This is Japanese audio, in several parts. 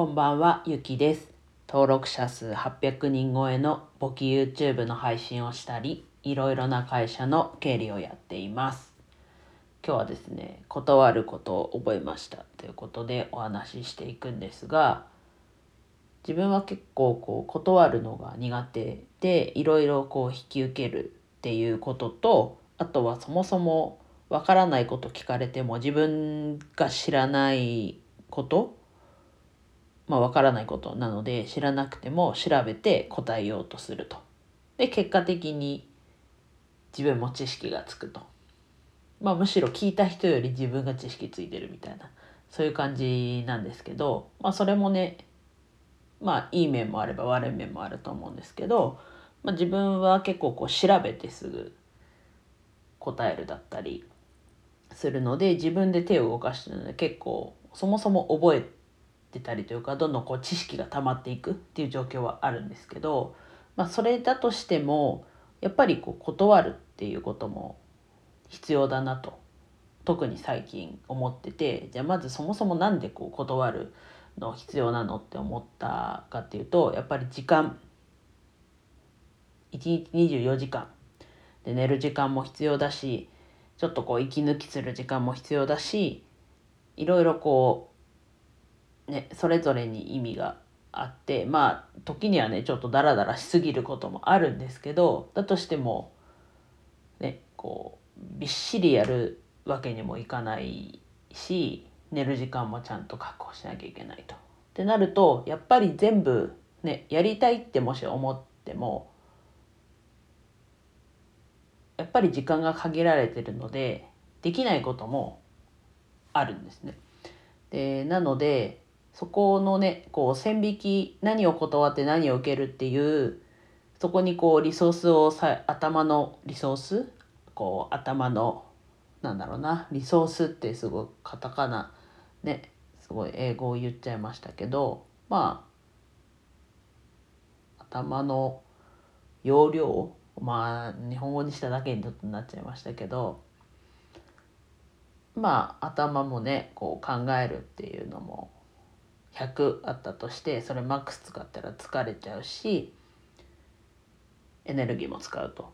こんばんは、ゆきです。登録者数800人超えの簿記 YouTube の配信をしたり、いろいろな会社の経理をやっています。今日はですね、断ることを覚えましたということでお話ししていくんですが、自分は結構こう断るのが苦手で、いろいろこう引き受けるっていうことと、あとはそもそもわからないこと聞かれても自分が知らないことまあわからないことなので知らなくても調べて答えようとすると。で結果的に自分も知識がつくと。まあむしろ聞いた人より自分が知識ついてるみたいなそういう感じなんですけどまあそれもねまあいい面もあれば悪い面もあると思うんですけど、まあ、自分は結構こう調べてすぐ答えるだったりするので自分で手を動かしてるので結構そもそも覚えてたりというかどんどんこう知識が溜まっていくっていう状況はあるんですけど、まあ、それだとしてもやっぱりこう断るっていうことも必要だなと。特に最近思っててじゃあまずそもそも何でこう断るの必要なのって思ったかっていうとやっぱり時間。1日24時間で寝る時間も必要だしちょっとこう息抜きする時間も必要だしいろいろこうねそれぞれに意味があってまあ時にはねちょっとダラダラしすぎることもあるんですけどだとしてもねこうびっしりやるわけにもいかないし寝る時間もちゃんと確保しなきゃいけないと。ってなるとやっぱり全部ねやりたいってもし思ってもやっぱり時間が限られてるのでできないこともあるんですね。でなのでそこのねこう線引き何を断って何を受けるっていうそこにこうリソースをさ頭のリソースこう頭のなんだろうなリソースってすごいカタカナねすごい英語を言っちゃいましたけどまあ頭の容量まあ日本語にしただけにちょっとなっちゃいましたけどまあ頭もねこう考えるっていうのも100あったとしてそれマックス使ったら疲れちゃうしエネルギーも使うと。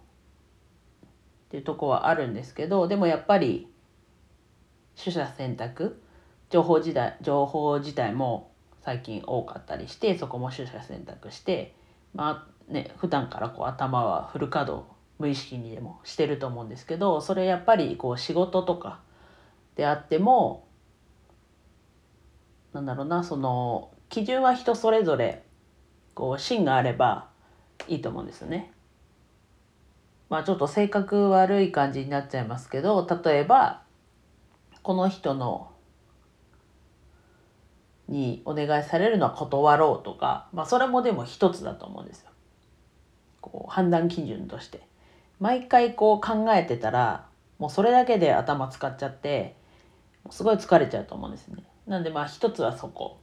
っていうとこはあるんですけどでもやっぱり取捨選択情報時代情報自体も最近多かったりしてそこも取捨選択してまあね普段からこう頭はフル稼働無意識にでもしてると思うんですけどそれやっぱりこう仕事とかであってもなんだろうなその基準は人それぞれこう芯があればいいと思うんですよね。まあちょっと性格悪い感じになっちゃいますけど例えばこの人のにお願いされるのは断ろうとか、まあ、それもでも一つだと思うんですよ。こう判断基準として。毎回こう考えてたらもうそれだけで頭使っちゃってすごい疲れちゃうと思うんですね。なんでまあ一つはそこ。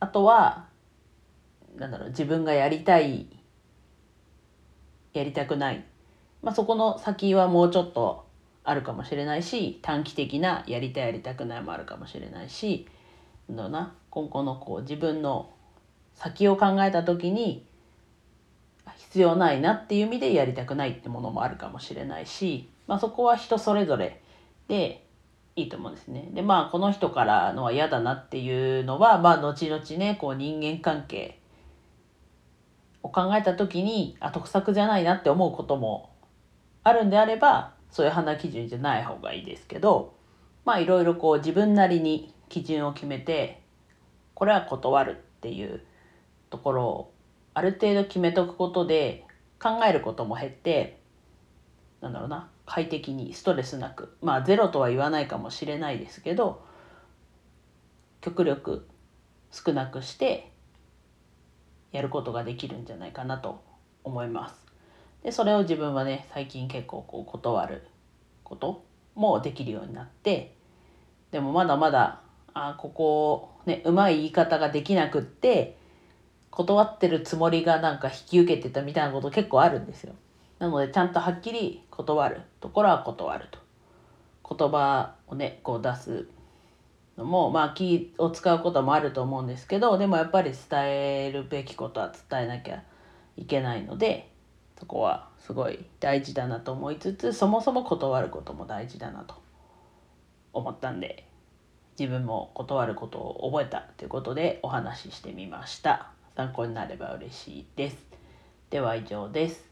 あとはなんだろう自分がやりたいやりたくない、まあ、そこの先はもうちょっとあるかもしれないし短期的なやりたいやりたくないもあるかもしれないしなな今後のこう自分の先を考えた時に必要ないなっていう意味でやりたくないってものもあるかもしれないし、まあ、そこは人それぞれでいいと思うんですね。でまあこの人からのは嫌だなっていうのはまあ後々ねこう人間関係を考えた時にあ得策じゃないなって思うこともあるんであればそういう判断基準じゃない方がいいですけどまあいろいろこう自分なりに基準を決めてこれは断るっていうところをある程度決めとくことで考えることも減ってなんだろうな快適にストレスなくまあゼロとは言わないかもしれないですけど極力少なくしてやることができるんじゃないかなと思います。でそれを自分はね最近結構こう断ることもできるようになってでもまだまだあここねうまい言い方ができなくって断ってるつもりがなんか引き受けてたみたいなこと結構あるんですよ。なのでちゃんとはっきり断るところは断ると言葉をねこう出すのもまあ気を使うこともあると思うんですけどでもやっぱり伝えるべきことは伝えなきゃいけないのでそこはすごい大事だなと思いつつそもそも断ることも大事だなと思ったんで自分も断ることを覚えたということでお話ししてみました。参考になれば嬉しいです。では以上です。